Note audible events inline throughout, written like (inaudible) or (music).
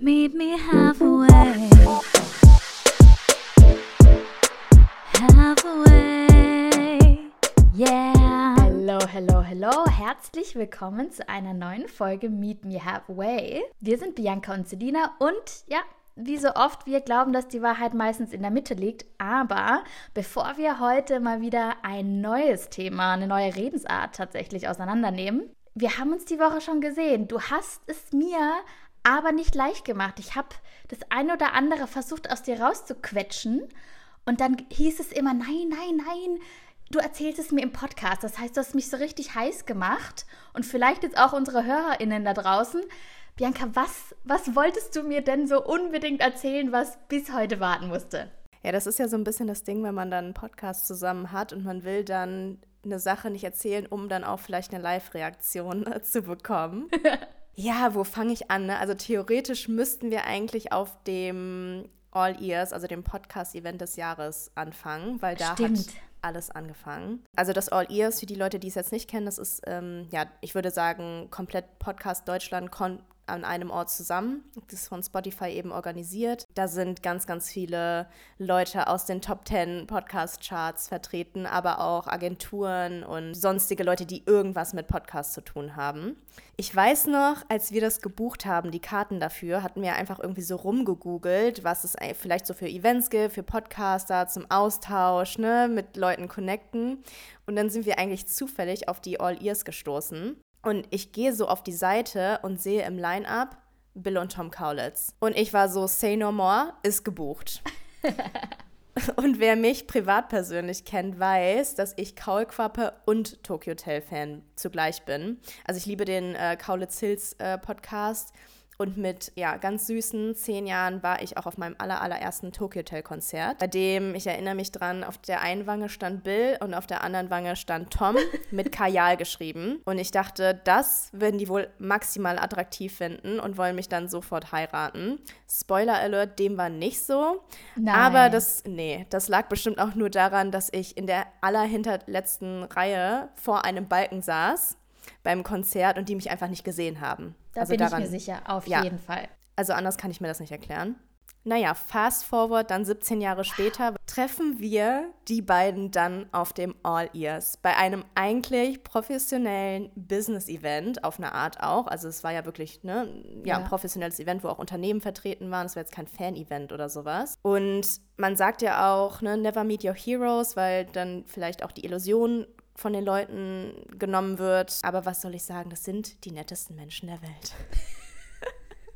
Meet me halfway. Halfway. Yeah. Hallo, hallo, hallo. Herzlich willkommen zu einer neuen Folge Meet Me Halfway. Wir sind Bianca und Selina und ja, wie so oft, wir glauben, dass die Wahrheit meistens in der Mitte liegt. Aber bevor wir heute mal wieder ein neues Thema, eine neue Redensart tatsächlich auseinandernehmen, wir haben uns die Woche schon gesehen. Du hast es mir aber nicht leicht gemacht. Ich habe das eine oder andere versucht aus dir rauszuquetschen und dann hieß es immer, nein, nein, nein, du erzählst es mir im Podcast. Das heißt, du hast mich so richtig heiß gemacht und vielleicht jetzt auch unsere HörerInnen da draußen. Bianca, was, was wolltest du mir denn so unbedingt erzählen, was bis heute warten musste? Ja, das ist ja so ein bisschen das Ding, wenn man dann einen Podcast zusammen hat und man will dann eine Sache nicht erzählen, um dann auch vielleicht eine Live-Reaktion zu bekommen. (laughs) ja, wo fange ich an? Ne? Also theoretisch müssten wir eigentlich auf dem All Ears, also dem Podcast-Event des Jahres, anfangen, weil da Stimmt. hat alles angefangen. Also das All Ears, für die Leute, die es jetzt nicht kennen, das ist, ähm, ja, ich würde sagen, komplett Podcast Deutschland kon an einem Ort zusammen. Das ist von Spotify eben organisiert. Da sind ganz, ganz viele Leute aus den Top 10 Podcast-Charts vertreten, aber auch Agenturen und sonstige Leute, die irgendwas mit Podcasts zu tun haben. Ich weiß noch, als wir das gebucht haben, die Karten dafür, hatten wir einfach irgendwie so rumgegoogelt, was es vielleicht so für Events gibt, für Podcaster, zum Austausch, ne, mit Leuten connecten. Und dann sind wir eigentlich zufällig auf die All Ears gestoßen. Und ich gehe so auf die Seite und sehe im Line-Up Bill und Tom Kaulitz. Und ich war so, say no more, ist gebucht. (laughs) und wer mich privat persönlich kennt, weiß, dass ich Kaulquappe und Tokyo Hotel Fan zugleich bin. Also ich liebe den äh, Kaulitz Hills äh, Podcast. Und mit ja, ganz süßen zehn Jahren war ich auch auf meinem aller, allerersten Tokyo Hotel Konzert, bei dem, ich erinnere mich dran, auf der einen Wange stand Bill und auf der anderen Wange stand Tom (laughs) mit Kajal geschrieben. Und ich dachte, das werden die wohl maximal attraktiv finden und wollen mich dann sofort heiraten. Spoiler Alert, dem war nicht so. Nein. Aber das, nee, das lag bestimmt auch nur daran, dass ich in der allerhinterletzten Reihe vor einem Balken saß beim Konzert und die mich einfach nicht gesehen haben. Da also bin daran, ich mir sicher, auf ja. jeden Fall. Also anders kann ich mir das nicht erklären. Naja, fast forward, dann 17 Jahre später, treffen wir die beiden dann auf dem All Ears. Bei einem eigentlich professionellen Business-Event, auf eine Art auch. Also es war ja wirklich ne, ja, Ja. ein professionelles Event, wo auch Unternehmen vertreten waren. Es war jetzt kein Fan-Event oder sowas. Und man sagt ja auch, ne, never meet your heroes, weil dann vielleicht auch die Illusion von den Leuten genommen wird. Aber was soll ich sagen, das sind die nettesten Menschen der Welt.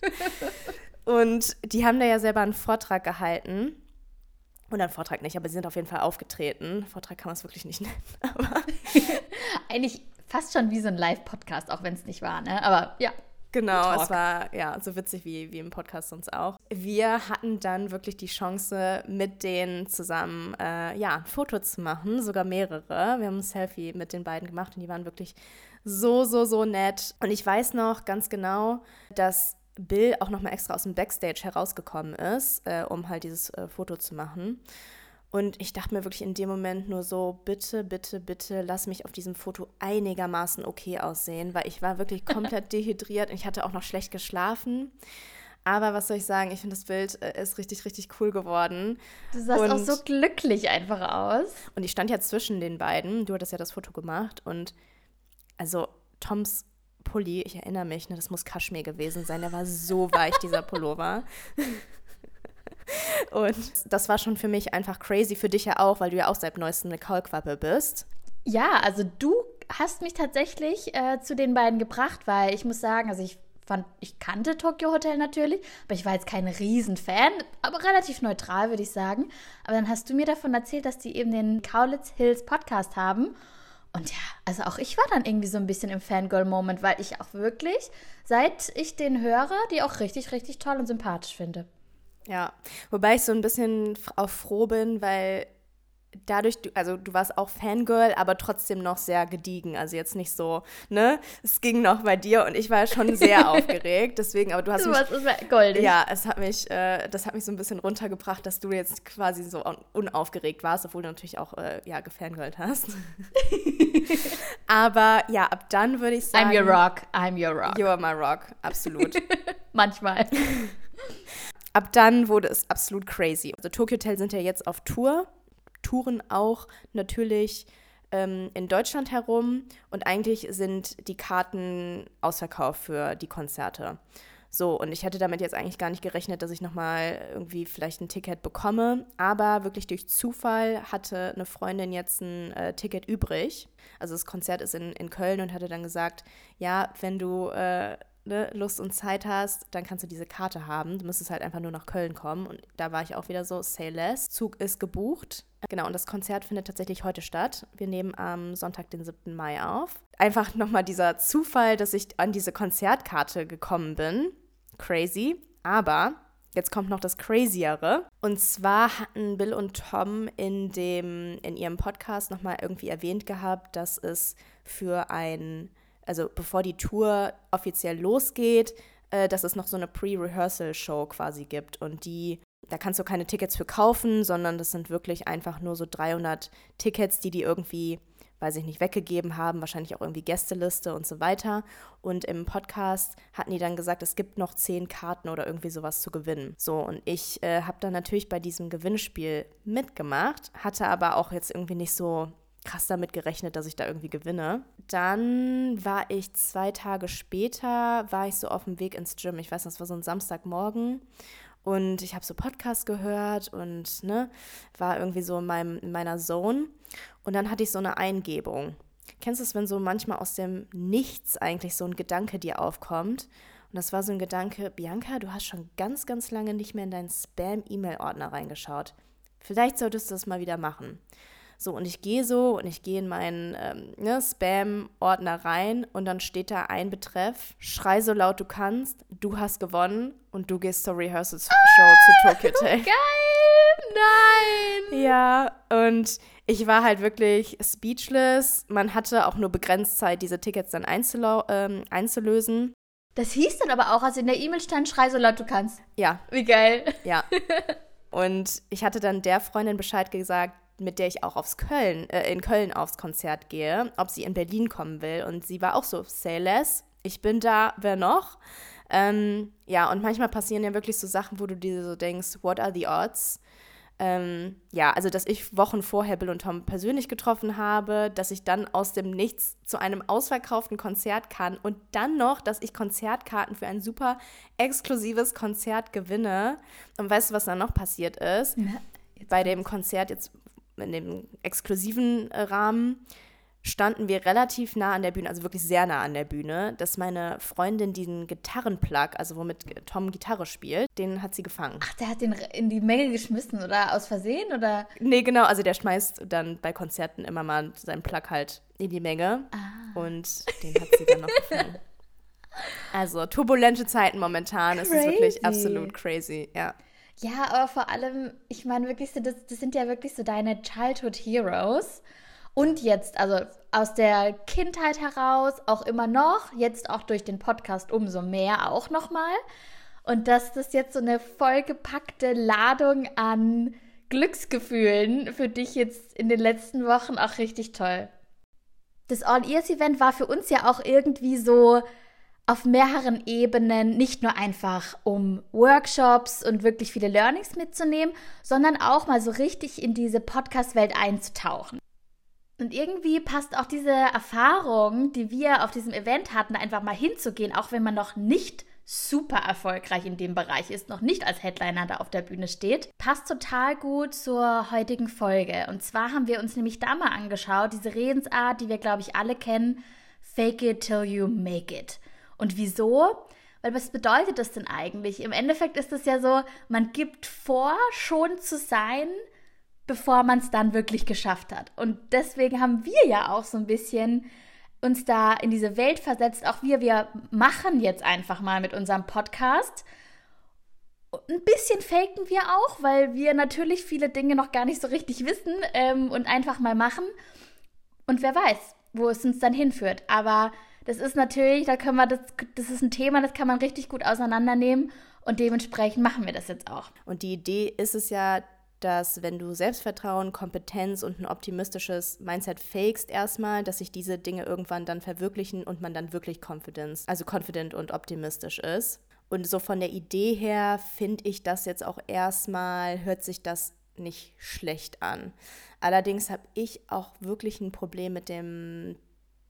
(laughs) Und die haben da ja selber einen Vortrag gehalten. Oder einen Vortrag nicht, aber sie sind auf jeden Fall aufgetreten. Vortrag kann man es wirklich nicht (laughs) nennen. Aber (laughs) Eigentlich fast schon wie so ein Live-Podcast, auch wenn es nicht war, ne? Aber ja. Genau, Talk. es war ja so witzig wie, wie im Podcast sonst auch. Wir hatten dann wirklich die Chance, mit denen zusammen äh, ja, ein Foto zu machen, sogar mehrere. Wir haben ein Selfie mit den beiden gemacht und die waren wirklich so, so, so nett. Und ich weiß noch ganz genau, dass Bill auch nochmal extra aus dem Backstage herausgekommen ist, äh, um halt dieses äh, Foto zu machen. Und ich dachte mir wirklich in dem Moment nur so, bitte, bitte, bitte, lass mich auf diesem Foto einigermaßen okay aussehen, weil ich war wirklich (laughs) komplett dehydriert und ich hatte auch noch schlecht geschlafen. Aber was soll ich sagen, ich finde das Bild äh, ist richtig, richtig cool geworden. Du sahst Und- auch so glücklich einfach aus. Und ich stand ja zwischen den beiden. Du hattest ja das Foto gemacht. Und also Toms Pulli, ich erinnere mich, ne, das muss Kaschmir gewesen sein. Der war so weich, dieser (laughs) Pullover. (laughs) Und das war schon für mich einfach crazy, für dich ja auch, weil du ja auch seit neuestem eine Kaulquappe bist. Ja, also du hast mich tatsächlich äh, zu den beiden gebracht, weil ich muss sagen, also ich fand, ich kannte Tokyo Hotel natürlich, aber ich war jetzt kein Riesenfan, aber relativ neutral, würde ich sagen. Aber dann hast du mir davon erzählt, dass die eben den Kaulitz Hills Podcast haben. Und ja, also auch ich war dann irgendwie so ein bisschen im Fangirl-Moment, weil ich auch wirklich, seit ich den höre, die auch richtig, richtig toll und sympathisch finde. Ja, wobei ich so ein bisschen auch froh bin, weil dadurch, du, also du warst auch Fangirl, aber trotzdem noch sehr gediegen. Also jetzt nicht so, ne? Es ging noch bei dir und ich war schon sehr (laughs) aufgeregt. Deswegen, aber du hast Du mich, warst goldig. ja, es hat mich, äh, das hat mich so ein bisschen runtergebracht, dass du jetzt quasi so un unaufgeregt warst, obwohl du natürlich auch, äh, ja, gefangirlt hast. (laughs) aber ja, ab dann würde ich sagen. I'm your rock, I'm your rock. You are my rock, absolut. (laughs) Manchmal. Ab dann wurde es absolut crazy. Also Tokyo Hotel sind ja jetzt auf Tour, touren auch natürlich ähm, in Deutschland herum und eigentlich sind die Karten ausverkauft für die Konzerte. So, und ich hätte damit jetzt eigentlich gar nicht gerechnet, dass ich nochmal irgendwie vielleicht ein Ticket bekomme. Aber wirklich durch Zufall hatte eine Freundin jetzt ein äh, Ticket übrig. Also das Konzert ist in, in Köln und hatte dann gesagt, ja, wenn du äh, ne, Lust und Zeit hast, dann kannst du diese Karte haben. Du müsstest halt einfach nur nach Köln kommen. Und da war ich auch wieder so, say less. Zug ist gebucht. Genau, und das Konzert findet tatsächlich heute statt. Wir nehmen am Sonntag, den 7. Mai auf. Einfach nochmal dieser Zufall, dass ich an diese Konzertkarte gekommen bin. Crazy. Aber Jetzt kommt noch das Craziere. Und zwar hatten Bill und Tom in, dem, in ihrem Podcast nochmal irgendwie erwähnt gehabt, dass es für ein also bevor die Tour offiziell losgeht, äh, dass es noch so eine Pre-Rehearsal-Show quasi gibt. Und die, da kannst du keine Tickets für kaufen, sondern das sind wirklich einfach nur so 300 Tickets, die die irgendwie, weiß ich nicht, weggegeben haben, wahrscheinlich auch irgendwie Gästeliste und so weiter. Und im Podcast hatten die dann gesagt, es gibt noch zehn Karten oder irgendwie sowas zu gewinnen. So, und ich äh, habe dann natürlich bei diesem Gewinnspiel mitgemacht, hatte aber auch jetzt irgendwie nicht so krass damit gerechnet, dass ich da irgendwie gewinne. Dann war ich zwei Tage später, war ich so auf dem Weg ins Gym. Ich weiß, das war so ein Samstagmorgen. Und ich habe so Podcast gehört und ne, war irgendwie so in, meinem, in meiner Zone. Und dann hatte ich so eine Eingebung. Kennst du es, wenn so manchmal aus dem Nichts eigentlich so ein Gedanke dir aufkommt? Und das war so ein Gedanke, Bianca, du hast schon ganz, ganz lange nicht mehr in deinen Spam-E-Mail-Ordner reingeschaut. Vielleicht solltest du das mal wieder machen. So, und ich gehe so und ich gehe in meinen ähm, ne, Spam-Ordner rein und dann steht da ein Betreff, schrei so laut du kannst, du hast gewonnen und du gehst zur Rehearsal-Show ah, zu Tokyo Tech. Geil! Nein! Ja, und ich war halt wirklich speechless. Man hatte auch nur begrenzt Zeit, diese Tickets dann ähm, einzulösen. Das hieß dann aber auch, also in der E-Mail stand, schrei so laut du kannst. Ja. Wie geil. Ja. (laughs) Und ich hatte dann der Freundin Bescheid gesagt, mit der ich auch aufs Köln, äh, in Köln aufs Konzert gehe, ob sie in Berlin kommen will. Und sie war auch so, say less, ich bin da, wer noch? Ähm, ja, und manchmal passieren ja wirklich so Sachen, wo du dir so denkst, what are the odds? Ähm, ja, also dass ich Wochen vorher Bill und Tom persönlich getroffen habe, dass ich dann aus dem Nichts zu einem ausverkauften Konzert kann und dann noch, dass ich Konzertkarten für ein super exklusives Konzert gewinne. Und weißt du, was dann noch passiert ist? Ja, Bei dem Konzert, jetzt in dem exklusiven äh, Rahmen standen wir relativ nah an der Bühne, also wirklich sehr nah an der Bühne, dass meine Freundin diesen Gitarrenplug, also womit Tom Gitarre spielt, den hat sie gefangen. Ach, der hat den in die Menge geschmissen oder aus Versehen oder? Nee, genau, also der schmeißt dann bei Konzerten immer mal seinen Plug halt in die Menge ah. und den hat sie dann noch gefangen. (laughs) Also turbulente Zeiten momentan, es ist wirklich absolut crazy, ja. Ja, aber vor allem, ich meine wirklich, das, das sind ja wirklich so deine Childhood Heroes. Und jetzt, also aus der Kindheit heraus, auch immer noch, jetzt auch durch den Podcast umso mehr auch nochmal. Und dass das jetzt so eine vollgepackte Ladung an Glücksgefühlen für dich jetzt in den letzten Wochen auch richtig toll. Das All-Ears-Event war für uns ja auch irgendwie so auf mehreren Ebenen, nicht nur einfach um Workshops und wirklich viele Learnings mitzunehmen, sondern auch mal so richtig in diese Podcast-Welt einzutauchen. Und irgendwie passt auch diese Erfahrung, die wir auf diesem Event hatten, einfach mal hinzugehen, auch wenn man noch nicht super erfolgreich in dem Bereich ist, noch nicht als Headliner da auf der Bühne steht, passt total gut zur heutigen Folge. Und zwar haben wir uns nämlich da mal angeschaut, diese Redensart, die wir, glaube ich, alle kennen, Fake it till you make it. Und wieso? Weil was bedeutet das denn eigentlich? Im Endeffekt ist es ja so, man gibt vor, schon zu sein, bevor man es dann wirklich geschafft hat. Und deswegen haben wir ja auch so ein bisschen uns da in diese Welt versetzt. Auch wir, wir machen jetzt einfach mal mit unserem Podcast ein bisschen faken wir auch, weil wir natürlich viele Dinge noch gar nicht so richtig wissen ähm, und einfach mal machen. Und wer weiß, wo es uns dann hinführt. Aber das ist natürlich, da können wir das, das ist ein Thema, das kann man richtig gut auseinandernehmen und dementsprechend machen wir das jetzt auch. Und die Idee ist es ja, dass wenn du Selbstvertrauen, Kompetenz und ein optimistisches Mindset fakest erstmal, dass sich diese Dinge irgendwann dann verwirklichen und man dann wirklich Confidence, also confident und optimistisch ist. Und so von der Idee her finde ich das jetzt auch erstmal, hört sich das nicht schlecht an. Allerdings habe ich auch wirklich ein Problem mit dem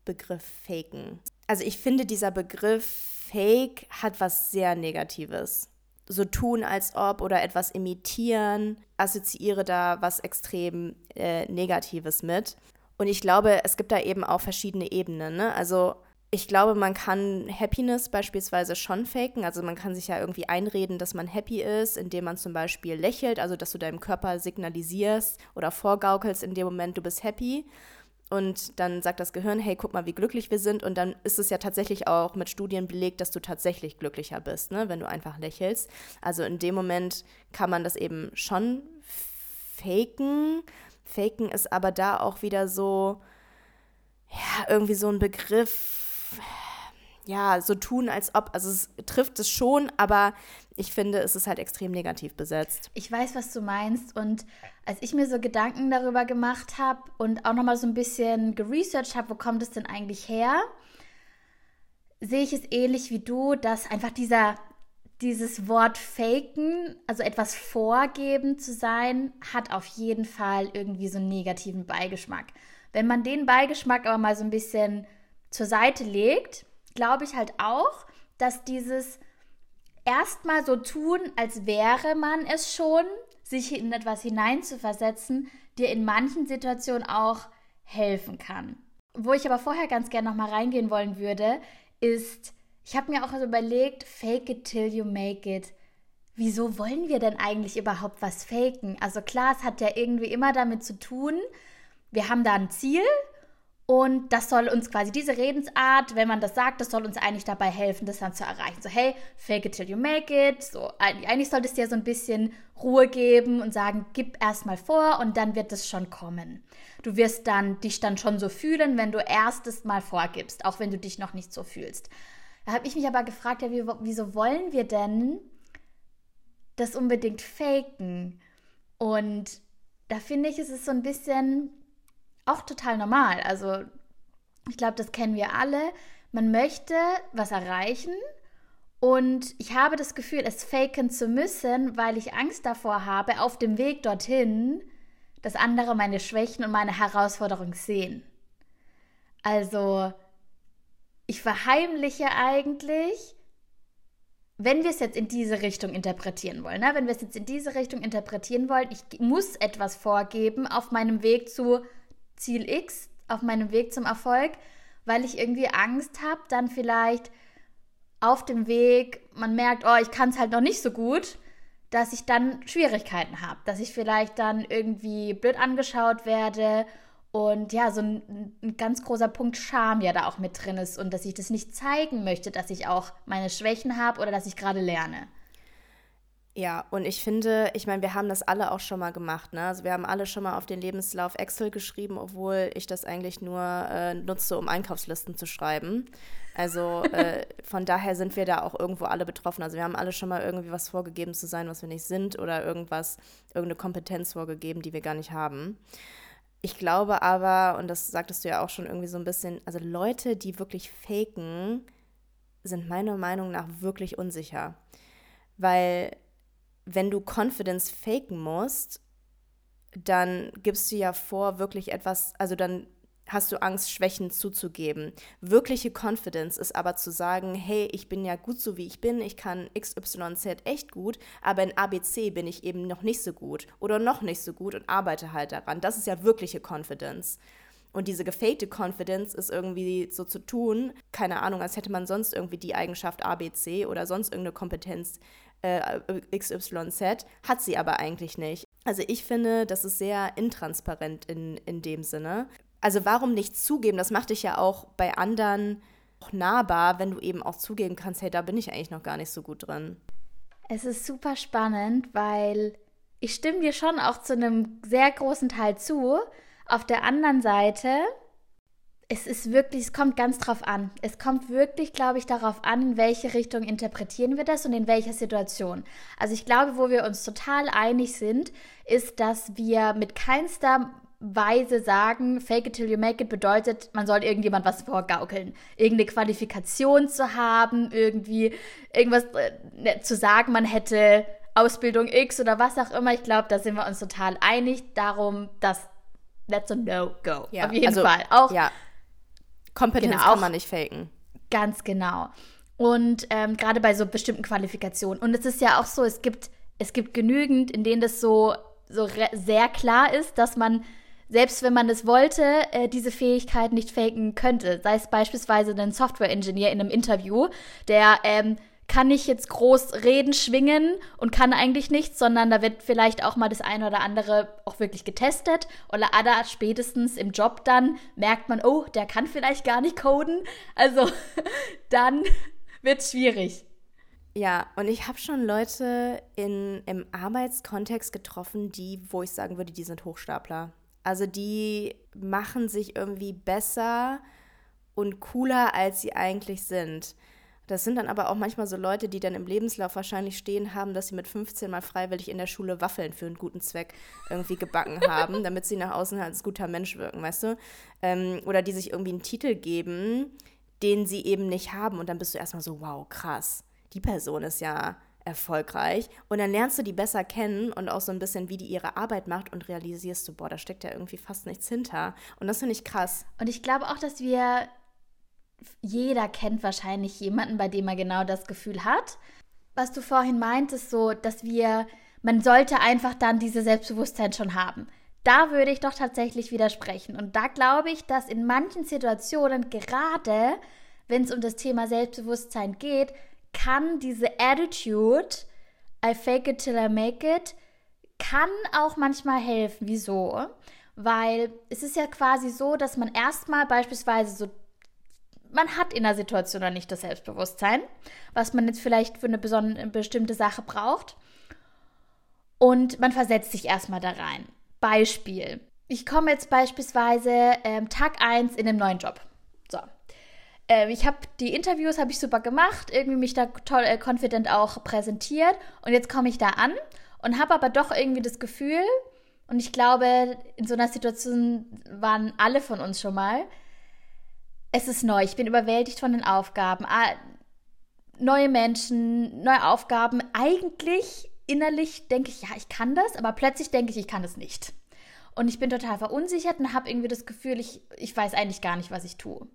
Begriff Faken. Also ich finde, dieser Begriff Fake hat was sehr Negatives so tun, als ob oder etwas imitieren, assoziiere da was extrem äh, Negatives mit. Und ich glaube, es gibt da eben auch verschiedene Ebenen. Ne? Also ich glaube, man kann Happiness beispielsweise schon faken. Also man kann sich ja irgendwie einreden, dass man happy ist, indem man zum Beispiel lächelt, also dass du deinem Körper signalisierst oder vorgaukelst in dem Moment, du bist happy. Und dann sagt das Gehirn, hey, guck mal, wie glücklich wir sind. Und dann ist es ja tatsächlich auch mit Studien belegt, dass du tatsächlich glücklicher bist, ne? wenn du einfach lächelst. Also in dem Moment kann man das eben schon faken. Faken ist aber da auch wieder so, ja, irgendwie so ein Begriff, ja, so tun, als ob, also es trifft es schon, aber ich finde, es ist halt extrem negativ besetzt. Ich weiß, was du meinst. Und als ich mir so Gedanken darüber gemacht habe und auch nochmal so ein bisschen geresearched habe, wo kommt es denn eigentlich her, sehe ich es ähnlich wie du, dass einfach dieser, dieses Wort faken, also etwas vorgeben zu sein, hat auf jeden Fall irgendwie so einen negativen Beigeschmack. Wenn man den Beigeschmack aber mal so ein bisschen zur Seite legt, glaube ich halt auch, dass dieses erstmal so tun, als wäre man es schon, sich in etwas hineinzuversetzen, dir in manchen Situationen auch helfen kann. Wo ich aber vorher ganz gerne noch mal reingehen wollen würde, ist, ich habe mir auch überlegt, fake it till you make it. Wieso wollen wir denn eigentlich überhaupt was faken? Also klar, es hat ja irgendwie immer damit zu tun, wir haben da ein Ziel, und das soll uns quasi diese Redensart, wenn man das sagt, das soll uns eigentlich dabei helfen, das dann zu erreichen. So, hey, fake it till you make it. So, eigentlich sollte es dir so ein bisschen Ruhe geben und sagen, gib erstmal vor und dann wird es schon kommen. Du wirst dann dich dann schon so fühlen, wenn du erstes Mal vorgibst, auch wenn du dich noch nicht so fühlst. Da habe ich mich aber gefragt, ja, wie, wieso wollen wir denn das unbedingt faken? Und da finde ich, ist es so ein bisschen auch total normal. Also ich glaube, das kennen wir alle. Man möchte was erreichen und ich habe das Gefühl, es faken zu müssen, weil ich Angst davor habe, auf dem Weg dorthin, dass andere meine Schwächen und meine Herausforderungen sehen. Also ich verheimliche eigentlich, wenn wir es jetzt in diese Richtung interpretieren wollen, ne? wenn wir es jetzt in diese Richtung interpretieren wollen, ich muss etwas vorgeben auf meinem Weg zu Ziel X auf meinem Weg zum Erfolg, weil ich irgendwie Angst habe, dann vielleicht auf dem Weg, man merkt, oh, ich kann es halt noch nicht so gut, dass ich dann Schwierigkeiten habe, dass ich vielleicht dann irgendwie blöd angeschaut werde und ja, so ein, ein, ganz großer Punkt Scham ja da auch mit drin ist und dass ich das nicht zeigen möchte, dass ich auch meine Schwächen habe oder dass ich gerade lerne. Ja, und ich finde, ich meine, wir haben das alle auch schon mal gemacht. Ne? Also wir haben alle schon mal auf den Lebenslauf Excel geschrieben, obwohl ich das eigentlich nur äh, nutze, um Einkaufslisten zu schreiben. Also (laughs) äh, von daher sind wir da auch irgendwo alle betroffen. Also wir haben alle schon mal irgendwie was vorgegeben zu sein, was wir nicht sind, oder irgendwas, irgendeine Kompetenz vorgegeben, die wir gar nicht haben. Ich glaube aber, und das sagtest du ja auch schon irgendwie so ein bisschen, also Leute, die wirklich faken, sind meiner Meinung nach wirklich unsicher. Weil wenn du Confidence faken musst, dann gibst du ja vor, wirklich etwas, also dann hast du Angst, Schwächen zuzugeben. Wirkliche Confidence ist aber zu sagen, hey, ich bin ja gut so wie ich bin, ich kann XYZ echt gut, aber in ABC bin ich eben noch nicht so gut oder noch nicht so gut und arbeite halt daran. Das ist ja wirkliche Confidence. Und diese gefakte Confidence ist irgendwie so zu tun, keine Ahnung, als hätte man sonst irgendwie die Eigenschaft ABC oder sonst irgendeine Kompetenz äh, XYZ, hat sie aber eigentlich nicht. Also ich finde, das ist sehr intransparent in, in dem Sinne. Also warum nicht zugeben? Das macht dich ja auch bei anderen nahbar, wenn du eben auch zugeben kannst, hey, da bin ich eigentlich noch gar nicht so gut drin. Es ist super spannend, weil ich stimme dir schon auch zu einem sehr großen Teil zu. Auf der anderen Seite, es ist wirklich, es kommt ganz drauf an. Es kommt wirklich, glaube ich, darauf an, in welche Richtung interpretieren wir das und in welcher Situation. Also ich glaube, wo wir uns total einig sind, ist, dass wir mit keinster Weise sagen, fake it till you make it bedeutet, man soll irgendjemand was vorgaukeln. Irgendeine Qualifikation zu haben, irgendwie irgendwas äh, zu sagen, man hätte Ausbildung X oder was auch immer. Ich glaube, da sind wir uns total einig darum, dass that's a no-go. Ja, Auf jeden also, Fall. Auch Ja. Kompetenz Genau, kann auch- man nicht faken. Ganz genau. Und ähm, gerade bei so bestimmten Qualifikationen. Und es ist ja auch so, es gibt, es gibt genügend, in denen das so, so sehr klar ist, dass man, selbst wenn man es wollte, äh, diese Fähigkeit nicht faken könnte. Sei es beispielsweise ein Software-Engineer in einem Interview, der ähm, kann nicht jetzt groß reden, schwingen und kann eigentlich nichts, sondern da wird vielleicht auch mal das eine oder andere auch wirklich getestet. Oder ada spätestens im Job dann merkt man, oh, der kann vielleicht gar nicht coden. Also (laughs) dann wird es schwierig. Ja, und ich habe schon Leute in, im Arbeitskontext getroffen, die, wo ich sagen würde, die sind Hochstapler. Also die machen sich irgendwie besser und cooler, als sie eigentlich sind. Das sind dann aber auch manchmal so Leute, die dann im Lebenslauf wahrscheinlich stehen haben, dass sie mit 15 mal freiwillig in der Schule Waffeln für einen guten Zweck irgendwie gebacken (laughs) haben, damit sie nach außen als guter Mensch wirken, weißt du? Ähm, oder die sich irgendwie einen Titel geben, den sie eben nicht haben. Und dann bist du erstmal so, wow, krass, die Person ist ja erfolgreich. Und dann lernst du die besser kennen und auch so ein bisschen, wie die ihre Arbeit macht und realisierst du, boah, da steckt ja irgendwie fast nichts hinter. Und das finde ich krass. Und ich glaube auch, dass wir, jeder kennt wahrscheinlich jemanden, bei dem er genau das Gefühl hat. Was du vorhin meintest, so, dass wir, man sollte einfach dann diese Selbstbewusstsein schon haben. Da würde ich doch tatsächlich widersprechen. Und da glaube ich, dass in manchen Situationen, gerade wenn es um das Thema Selbstbewusstsein geht, kann diese Attitude, I fake it till I make it, kann auch manchmal helfen. Wieso? Weil es ist ja quasi so, dass man erstmal beispielsweise so, man hat in der Situation noch nicht das Selbstbewusstsein, was man jetzt vielleicht für eine, bestimmte Sache braucht. Und man versetzt sich erstmal da rein. Beispiel. Ich komme jetzt beispielsweise ähm, Tag 1 in einem neuen Job. So. Ähm, ich habe die Interviews, habe ich super gemacht, irgendwie mich da toll, äh, confident auch präsentiert. Und jetzt komme ich da an und habe aber doch irgendwie das Gefühl, und ich glaube, in so einer Situation waren alle von uns schon mal, es ist neu, ich bin überwältigt von den Aufgaben. Ah, Neue Menschen, neue Aufgaben. Eigentlich innerlich denke ich, ja, ich kann das, aber plötzlich denke ich, ich kann es nicht. Und ich bin total verunsichert und habe irgendwie das Gefühl, ich, ich weiß eigentlich gar nicht, was ich tue.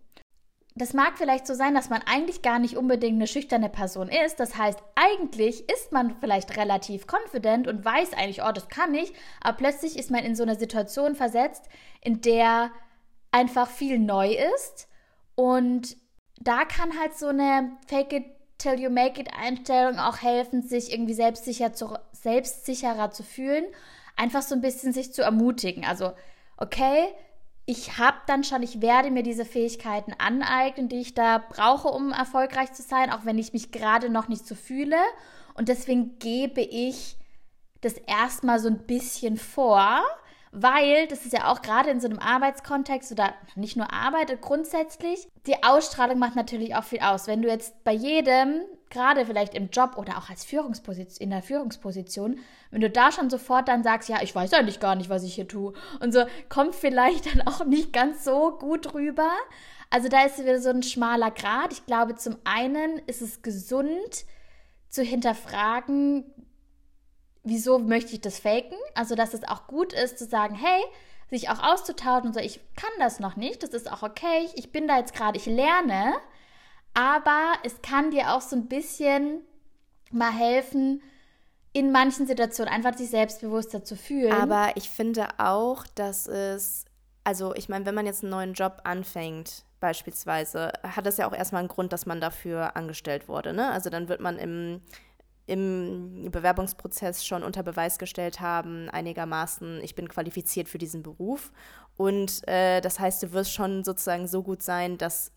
Das mag vielleicht so sein, dass man eigentlich gar nicht unbedingt eine schüchterne Person ist. Das heißt, eigentlich ist man vielleicht relativ confident und weiß eigentlich, oh, das kann ich. Aber plötzlich ist man in so einer Situation versetzt, in der einfach viel neu ist. Und da kann halt so eine Fake it till you make it Einstellung auch helfen, sich irgendwie selbstsicher zu, selbstsicherer zu fühlen. Einfach so ein bisschen sich zu ermutigen. Also, okay, ich habe dann schon, ich werde mir diese Fähigkeiten aneignen, die ich da brauche, um erfolgreich zu sein, auch wenn ich mich gerade noch nicht so fühle. Und deswegen gebe ich das erstmal so ein bisschen vor, weil das ist ja auch gerade in so einem Arbeitskontext oder nicht nur Arbeit, grundsätzlich, die Ausstrahlung macht natürlich auch viel aus. Wenn du jetzt bei jedem, gerade vielleicht im Job oder auch als Führungsposition, in der Führungsposition, wenn du da schon sofort dann sagst, ja, ich weiß eigentlich gar nicht, was ich hier tue und so, kommt vielleicht dann auch nicht ganz so gut rüber. Also da ist wieder so ein schmaler Grad. Ich glaube, zum einen ist es gesund zu hinterfragen, wieso möchte ich das faken? Also, dass es auch gut ist zu sagen, hey, sich auch auszutauschen und so, ich kann das noch nicht, das ist auch okay, ich bin da jetzt gerade, ich lerne, aber es kann dir auch so ein bisschen mal helfen, in manchen Situationen einfach sich selbstbewusster zu fühlen. Aber ich finde auch, dass es, also ich meine, wenn man jetzt einen neuen Job anfängt, beispielsweise, hat das ja auch erstmal einen Grund, dass man dafür angestellt wurde. Ne? Also dann wird man im, im Bewerbungsprozess schon unter Beweis gestellt haben, einigermaßen, ich bin qualifiziert für diesen Beruf. Und äh, das heißt, du wirst schon sozusagen so gut sein, dass,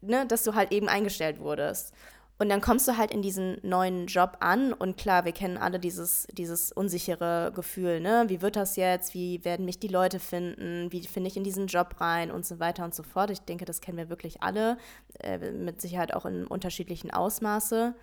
ne, dass du halt eben eingestellt wurdest. Und dann kommst du halt in diesen neuen Job an und klar, wir kennen alle dieses, dieses unsichere Gefühl, ne? Wie wird das jetzt? Wie werden mich die Leute finden? Wie finde ich in diesen Job rein und so weiter und so fort. Ich denke, das kennen wir wirklich alle, äh, mit Sicherheit auch in unterschiedlichen Ausmaße.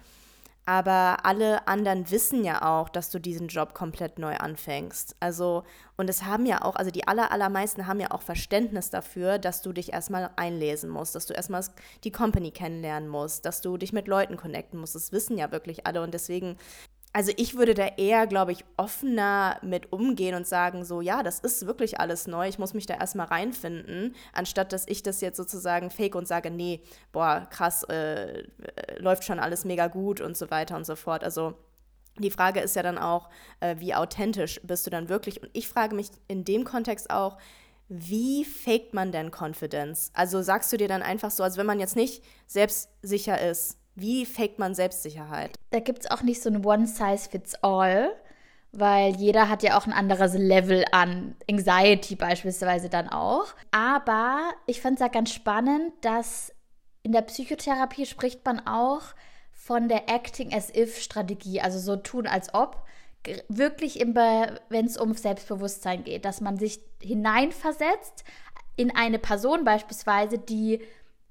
Aber alle anderen wissen ja auch, dass du diesen Job komplett neu anfängst. Also, und es haben ja auch, also die aller, allermeisten haben ja auch Verständnis dafür, dass du dich erstmal einlesen musst, dass du erstmal die Company kennenlernen musst, dass du dich mit Leuten connecten musst. Das wissen ja wirklich alle. Und deswegen also ich würde da eher, glaube ich, offener mit umgehen und sagen, so, ja, das ist wirklich alles neu, ich muss mich da erstmal reinfinden, anstatt dass ich das jetzt sozusagen fake und sage, nee, boah, krass, äh, äh, läuft schon alles mega gut und so weiter und so fort. Also die Frage ist ja dann auch, äh, wie authentisch bist du dann wirklich? Und ich frage mich in dem Kontext auch, wie faked man denn Confidence? Also sagst du dir dann einfach so, als wenn man jetzt nicht selbstsicher ist, wie faked man Selbstsicherheit? Da gibt es auch nicht so ein One-Size-Fits-All, weil jeder hat ja auch ein anderes Level an Anxiety beispielsweise dann auch. Aber ich fand es ja ganz spannend, dass in der Psychotherapie spricht man auch von der Acting as if Strategie, also so tun als ob, wirklich wenn es um Selbstbewusstsein geht, dass man sich hineinversetzt in eine Person beispielsweise, die,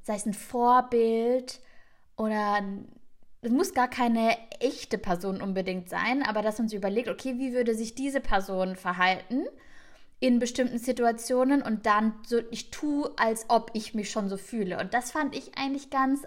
sei es ein Vorbild oder es muss gar keine echte Person unbedingt sein, aber dass man sich überlegt, okay, wie würde sich diese Person verhalten in bestimmten Situationen und dann so, ich tue, als ob ich mich schon so fühle. Und das fand ich eigentlich ganz,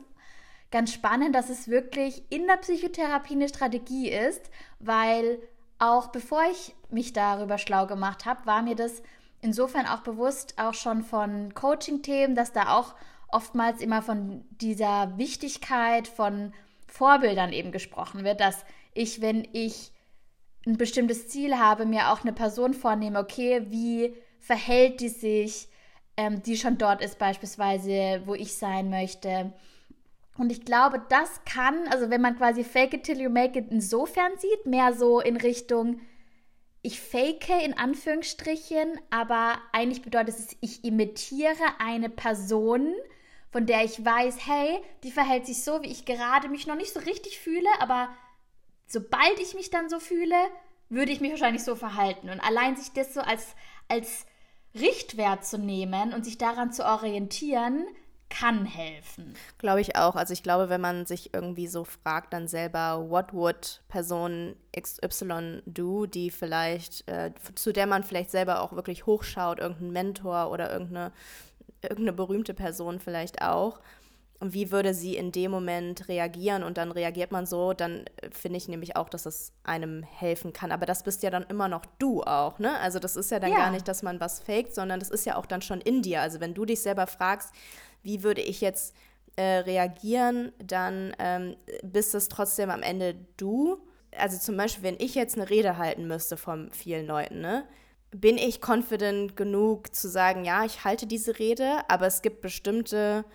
ganz spannend, dass es wirklich in der Psychotherapie eine Strategie ist, weil auch bevor ich mich darüber schlau gemacht habe, war mir das insofern auch bewusst, auch schon von Coaching-Themen, dass da auch oftmals immer von dieser Wichtigkeit von Vorbildern eben gesprochen wird, dass ich, wenn ich ein bestimmtes Ziel habe, mir auch eine Person vornehme, okay, wie verhält die sich, ähm, die schon dort ist beispielsweise, wo ich sein möchte. Und ich glaube, das kann, also wenn man quasi Fake it till you make it insofern sieht, mehr so in Richtung, ich fake in Anführungsstrichen, aber eigentlich bedeutet es, ich imitiere eine Person, von der ich weiß, hey, die verhält sich so, wie ich gerade mich noch nicht so richtig fühle, aber sobald ich mich dann so fühle, würde ich mich wahrscheinlich so verhalten. Und allein sich das so als, als Richtwert zu nehmen und sich daran zu orientieren, kann helfen. Glaube ich auch. Also ich glaube, wenn man sich irgendwie so fragt, dann selber, what would Person XY do, die vielleicht, äh, zu der man vielleicht selber auch wirklich hochschaut, irgendein Mentor oder irgendeine irgendeine berühmte Person vielleicht auch. Und wie würde sie in dem Moment reagieren? Und dann reagiert man so, dann finde ich nämlich auch, dass es einem helfen kann. Aber das bist ja dann immer noch du auch, ne? Also das ist ja dann ja. gar nicht, dass man was faked, sondern das ist ja auch dann schon in dir. Also wenn du dich selber fragst, wie würde ich jetzt äh, reagieren, dann ähm, bist es trotzdem am Ende du. Also zum Beispiel, wenn ich jetzt eine Rede halten müsste von vielen Leuten, ne? Bin ich confident genug zu sagen, ja, ich halte diese Rede, aber es gibt bestimmte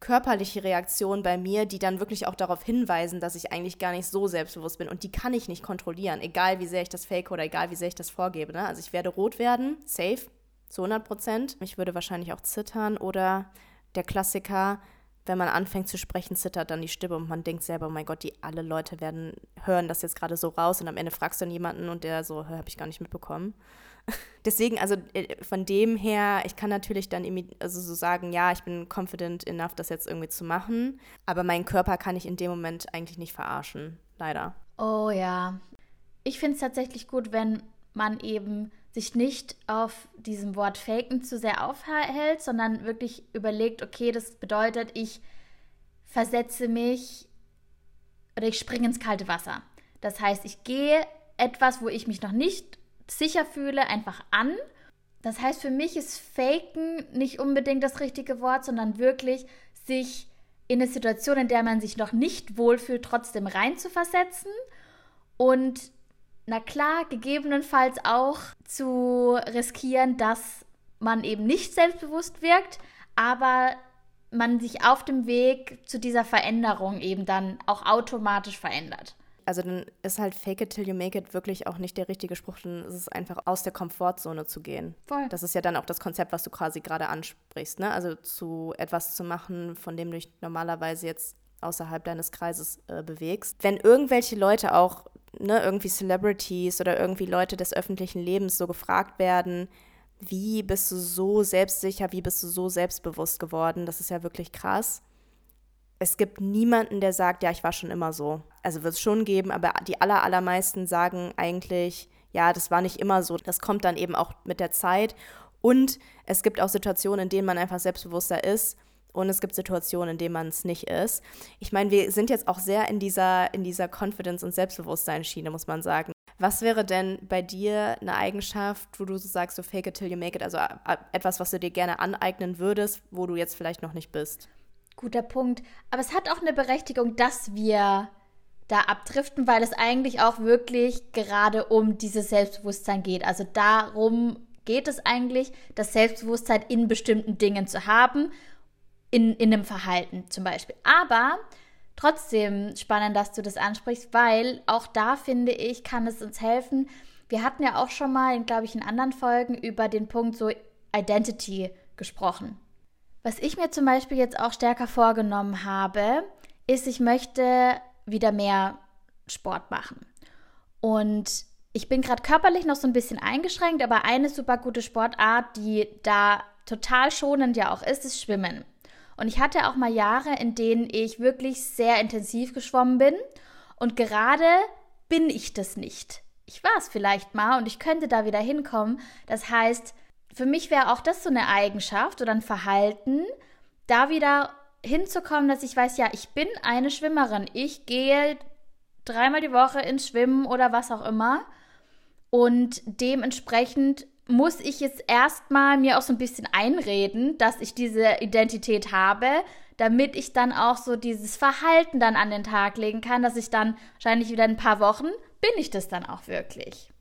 körperliche Reaktionen bei mir, die dann wirklich auch darauf hinweisen, dass ich eigentlich gar nicht so selbstbewusst bin. Und die kann ich nicht kontrollieren, egal wie sehr ich das fake oder egal wie sehr ich das vorgebe. Ne? Also ich werde rot werden, safe, zu 100 Prozent. Ich würde wahrscheinlich auch zittern oder der Klassiker, wenn man anfängt zu sprechen, zittert dann die Stimme und man denkt selber, oh mein Gott, die alle Leute werden hören das jetzt gerade so raus und am Ende fragst du dann jemanden und der so, habe ich gar nicht mitbekommen. Deswegen, also äh, von dem her, ich kann natürlich dann also so sagen, ja, ich bin confident enough, das jetzt irgendwie zu machen, aber meinen Körper kann ich in dem Moment eigentlich nicht verarschen, leider. Oh ja. Ich finde es tatsächlich gut, wenn man eben sich nicht auf diesem Wort faken zu sehr aufhält, sondern wirklich überlegt, okay, das bedeutet, ich versetze mich oder ich springe ins kalte Wasser. Das heißt, ich gehe etwas, wo ich mich noch nicht sicher fühle, einfach an. Das heißt, für mich ist Faken nicht unbedingt das richtige Wort, sondern wirklich sich in eine Situation, in der man sich noch nicht wohlfühlt, trotzdem reinzuversetzen und na klar, gegebenenfalls auch zu riskieren, dass man eben nicht selbstbewusst wirkt, aber man sich auf dem Weg zu dieser Veränderung eben dann auch automatisch verändert also dann ist halt fake it till you make it wirklich auch nicht der richtige Spruch, dann ist es einfach aus der Komfortzone zu gehen. Voll. Das ist ja dann auch das Konzept, was du quasi gerade ansprichst, ne? Also zu etwas zu machen, von dem du dich normalerweise jetzt außerhalb deines Kreises äh, bewegst. Wenn irgendwelche Leute auch, ne, irgendwie Celebrities oder irgendwie Leute des öffentlichen Lebens so gefragt werden, wie bist du so selbstsicher, wie bist du so selbstbewusst geworden, das ist ja wirklich krass. Es gibt niemanden, der sagt, ja, ich war schon immer so. Also wird es schon geben, aber die aller, allermeisten sagen eigentlich, ja, das war nicht immer so. Das kommt dann eben auch mit der Zeit. Und es gibt auch Situationen, in denen man einfach selbstbewusster ist. Und es gibt Situationen, in denen man es nicht ist. Ich meine, wir sind jetzt auch sehr in dieser, in dieser Confidence- und Selbstbewusstseinsschiene, muss man sagen. Was wäre denn bei dir eine Eigenschaft, wo du so sagst, so fake it till you make it, also äh, etwas, was du dir gerne aneignen würdest, wo du jetzt vielleicht noch nicht bist? Guter Punkt. Aber es hat auch eine Berechtigung, dass wir da abdriften, weil es eigentlich auch wirklich gerade um dieses Selbstbewusstsein geht. Also darum geht es eigentlich, das Selbstbewusstsein in bestimmten Dingen zu haben, in, in einem Verhalten zum Beispiel. Aber trotzdem spannend, dass du das ansprichst, weil auch da finde ich, kann es uns helfen. Wir hatten ja auch schon mal, glaube ich, in anderen Folgen über den Punkt so Identity gesprochen. Was ich mir zum Beispiel jetzt auch stärker vorgenommen habe, ist, ich möchte wieder mehr Sport machen. Und ich bin gerade körperlich noch so ein bisschen eingeschränkt, aber eine super gute Sportart, die da total schonend ja auch ist, ist Schwimmen. Und ich hatte auch mal Jahre, in denen ich wirklich sehr intensiv geschwommen bin. Und gerade bin ich das nicht. Ich war es vielleicht mal und ich könnte da wieder hinkommen. Das heißt, für mich wäre auch das so eine Eigenschaft oder ein Verhalten, da wieder hinzukommen, dass ich weiß, ja, ich bin eine Schwimmerin. Ich gehe dreimal die Woche ins Schwimmen oder was auch immer. Und dementsprechend muss ich jetzt erstmal mir auch so ein bisschen einreden, dass ich diese Identität habe, damit ich dann auch so dieses Verhalten dann an den Tag legen kann, dass ich dann wahrscheinlich wieder in ein paar Wochen bin ich das dann auch wirklich.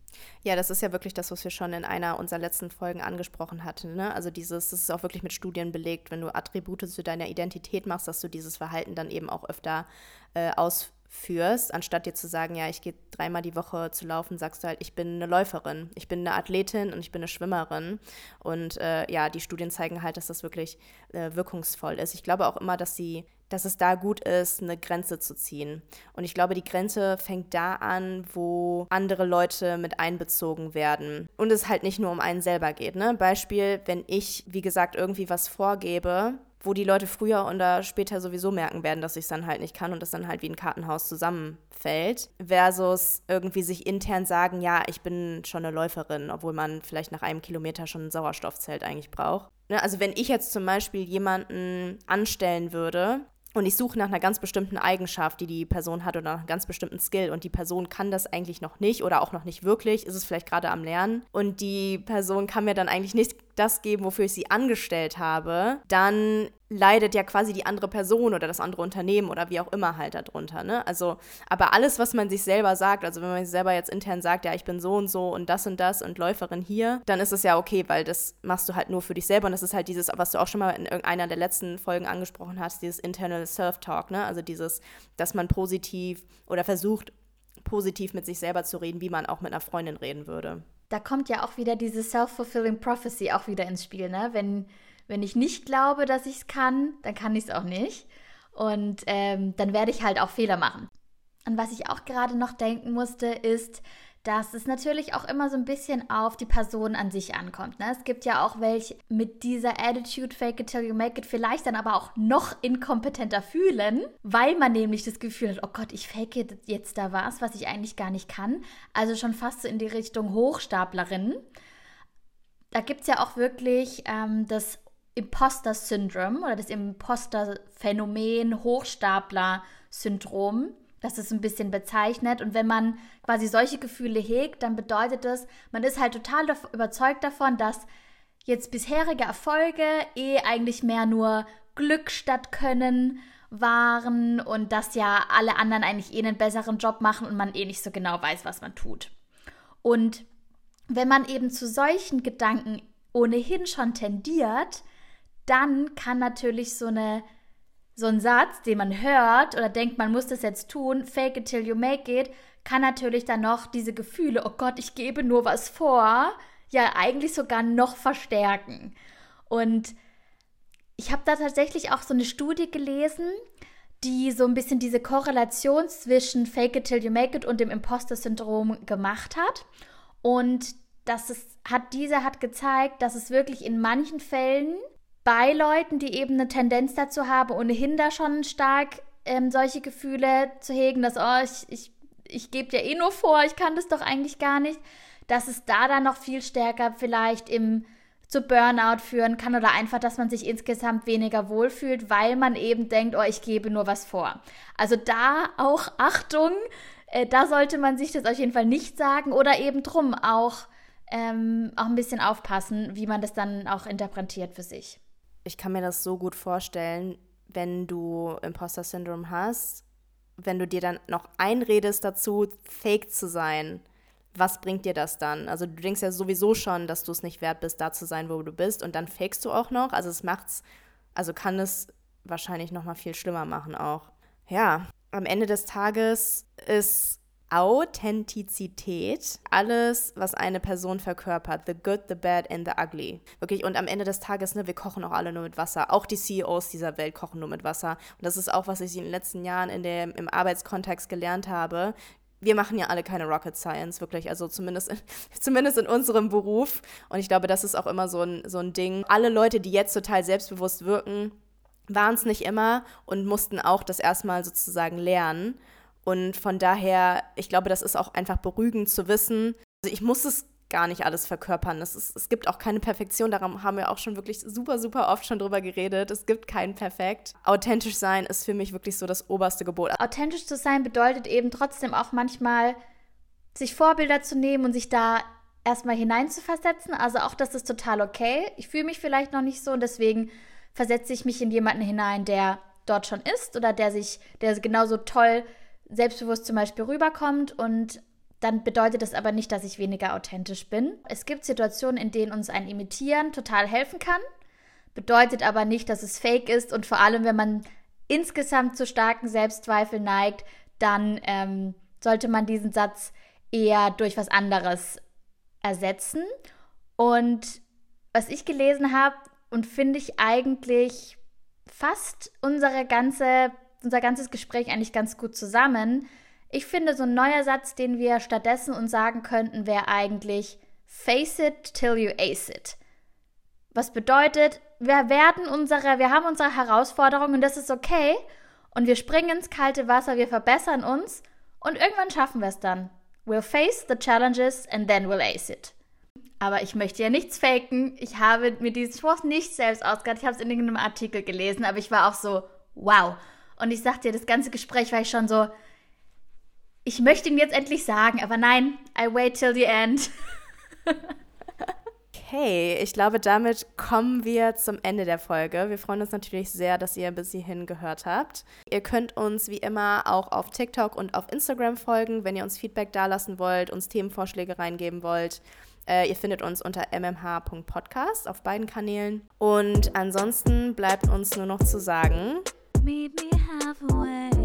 Ja, das ist ja wirklich das, was wir schon in einer unserer letzten Folgen angesprochen hatten. Ne? Also dieses, das ist auch wirklich mit Studien belegt, wenn du Attribute zu deiner Identität machst, dass du dieses Verhalten dann eben auch öfter äh, ausführst führst, anstatt dir zu sagen, ja, ich gehe dreimal die Woche zu laufen, sagst du halt, ich bin eine Läuferin, ich bin eine Athletin und ich bin eine Schwimmerin. Und äh, ja, die Studien zeigen halt, dass das wirklich äh, wirkungsvoll ist. Ich glaube auch immer, dass sie dass es da gut ist, eine Grenze zu ziehen. Und ich glaube, die Grenze fängt da an, wo andere Leute mit einbezogen werden. Und es halt nicht nur um einen selber geht. Ne? Beispiel, wenn ich, wie gesagt, irgendwie was vorgebe, wo die Leute früher oder später sowieso merken werden, dass ich es dann halt nicht kann und das dann halt wie ein Kartenhaus zusammenfällt, versus irgendwie sich intern sagen, ja, ich bin schon eine Läuferin, obwohl man vielleicht nach einem Kilometer schon ein Sauerstoffzelt eigentlich braucht. Ne, also wenn ich jetzt zum Beispiel jemanden anstellen würde, und ich suche nach einer ganz bestimmten Eigenschaft, die die Person hat oder nach einem ganz bestimmten Skill. Und die Person kann das eigentlich noch nicht oder auch noch nicht wirklich, ist es vielleicht gerade am Lernen. Und die Person kann mir dann eigentlich nicht das geben, wofür ich sie angestellt habe, dann leidet ja quasi die andere Person oder das andere Unternehmen oder wie auch immer halt darunter. Ne? Also, aber alles, was man sich selber sagt, also wenn man sich selber jetzt intern sagt, ja, ich bin so und so und das und das und Läuferin hier, dann ist es ja okay, weil das machst du halt nur für dich selber und das ist halt dieses, was du auch schon mal in irgendeiner der letzten Folgen angesprochen hast, dieses internal Self-Talk, ne? Also dieses, dass man positiv oder versucht, positiv mit sich selber zu reden, wie man auch mit einer Freundin reden würde. Da kommt ja auch wieder diese self-fulfilling prophecy auch wieder ins Spiel, ne? Wenn wenn ich nicht glaube, dass ich es kann, dann kann ich es auch nicht. Und ähm, dann werde ich halt auch Fehler machen. Und was ich auch gerade noch denken musste, ist, dass es natürlich auch immer so ein bisschen auf die Person an sich ankommt. Ne? Es gibt ja auch welche mit dieser Attitude, fake it till you make it, vielleicht dann aber auch noch inkompetenter fühlen, weil man nämlich das Gefühl hat, oh Gott, ich fake jetzt da was, was ich eigentlich gar nicht kann. Also schon fast so in die Richtung Hochstaplerin. Da gibt es ja auch wirklich ähm, das Imposter-Syndrom oder das Imposter-Phänomen, Hochstapler-Syndrom. Das ist ein bisschen bezeichnet. Und wenn man quasi solche Gefühle hegt, dann bedeutet das, man ist halt total überzeugt davon, dass jetzt bisherige Erfolge eh eigentlich mehr nur Glück statt Können waren und dass ja alle anderen eigentlich eh einen besseren Job machen und man eh nicht so genau weiß, was man tut. Und wenn man eben zu solchen Gedanken ohnehin schon tendiert, dann kann natürlich so eine so ein Satz, den man hört oder denkt, man muss das jetzt tun, fake it till you make it, kann natürlich dann noch diese Gefühle, oh Gott, ich gebe nur was vor, ja eigentlich sogar noch verstärken. Und ich habe da tatsächlich auch so eine Studie gelesen, die so ein bisschen diese Korrelation zwischen Fake it till you make it und dem Imposter-Syndrom gemacht hat. Und das ist, hat, diese hat gezeigt, dass es wirklich in manchen Fällen bei Leuten, die eben eine Tendenz dazu haben, ohnehin da schon stark ähm, solche Gefühle zu hegen, dass, oh, ich, ich, ich gebe ja eh nur vor, ich kann das doch eigentlich gar nicht, dass es da dann noch viel stärker vielleicht im zu Burnout führen kann oder einfach, dass man sich insgesamt weniger wohlfühlt, weil man eben denkt, oh, ich gebe nur was vor. Also da auch (laughs) Achtung, äh, da sollte man sich das auf jeden Fall nicht sagen oder eben drum auch, ähm, auch ein bisschen aufpassen, wie man das dann auch interpretiert für sich. Ich kann mir das so gut vorstellen, wenn du Imposter-Syndrom hast, wenn du dir dann noch einredest dazu, fake zu sein was bringt dir das dann? Also du denkst ja sowieso schon, dass du es nicht wert bist, da zu sein, wo du bist und dann fakest du auch noch. Also es macht's, also kann es wahrscheinlich noch mal viel schlimmer machen auch. Ja, am Ende des Tages ist Authentizität alles, was eine Person verkörpert. The good, the bad and the ugly. Wirklich, und am Ende des Tages, ne, wir kochen auch alle nur mit Wasser. Auch die CEOs dieser Welt kochen nur mit Wasser. Und das ist auch, was ich in den letzten Jahren in dem, im Arbeitskontext gelernt habe wir machen ja alle keine Rocket Science, wirklich. Also zumindest in, (laughs) zumindest in unserem Beruf. Und ich glaube, das ist auch immer so ein, so ein Ding. Alle Leute, die jetzt total selbstbewusst wirken, waren es nicht immer und mussten auch das erstmal sozusagen lernen. Und von daher, ich glaube, das ist auch einfach beruhigend zu wissen. Also ich muss es gar nicht alles verkörpern. Es, ist, es gibt auch keine Perfektion, darum haben wir auch schon wirklich super, super oft schon drüber geredet. Es gibt keinen Perfekt. Authentisch sein ist für mich wirklich so das oberste Gebot. Authentisch zu sein bedeutet eben trotzdem auch manchmal, sich Vorbilder zu nehmen und sich da erstmal hineinzuversetzen. Also auch das ist total okay. Ich fühle mich vielleicht noch nicht so und deswegen versetze ich mich in jemanden hinein, der dort schon ist oder der sich, der genauso toll selbstbewusst zum Beispiel rüberkommt und dann bedeutet das aber nicht, dass ich weniger authentisch bin. Es gibt Situationen, in denen uns ein Imitieren total helfen kann, bedeutet aber nicht, dass es fake ist und vor allem, wenn man insgesamt zu starken Selbstzweifeln neigt, dann ähm, sollte man diesen Satz eher durch was anderes ersetzen. Und was ich gelesen habe und finde ich eigentlich fast unsere ganze, unser ganzes Gespräch eigentlich ganz gut zusammen, ich finde, so ein neuer Satz, den wir stattdessen uns sagen könnten, wäre eigentlich Face it till you ace it. Was bedeutet, wir werden unsere, wir haben unsere Herausforderungen und das ist okay. Und wir springen ins kalte Wasser, wir verbessern uns und irgendwann schaffen wir es dann. We'll face the challenges and then we'll ace it. Aber ich möchte ja nichts faken. Ich habe mir diesen Spruch nicht selbst ausgedacht. Ich habe es in irgendeinem Artikel gelesen, aber ich war auch so, wow. Und ich sagte dir, das ganze Gespräch war ich schon so, ich möchte ihn jetzt endlich sagen, aber nein, I wait till the end. (laughs) okay, ich glaube, damit kommen wir zum Ende der Folge. Wir freuen uns natürlich sehr, dass ihr bis hierhin gehört habt. Ihr könnt uns wie immer auch auf TikTok und auf Instagram folgen, wenn ihr uns Feedback dalassen wollt, uns Themenvorschläge reingeben wollt. Äh, ihr findet uns unter mmh.podcast auf beiden Kanälen. Und ansonsten bleibt uns nur noch zu sagen. meet me halfway.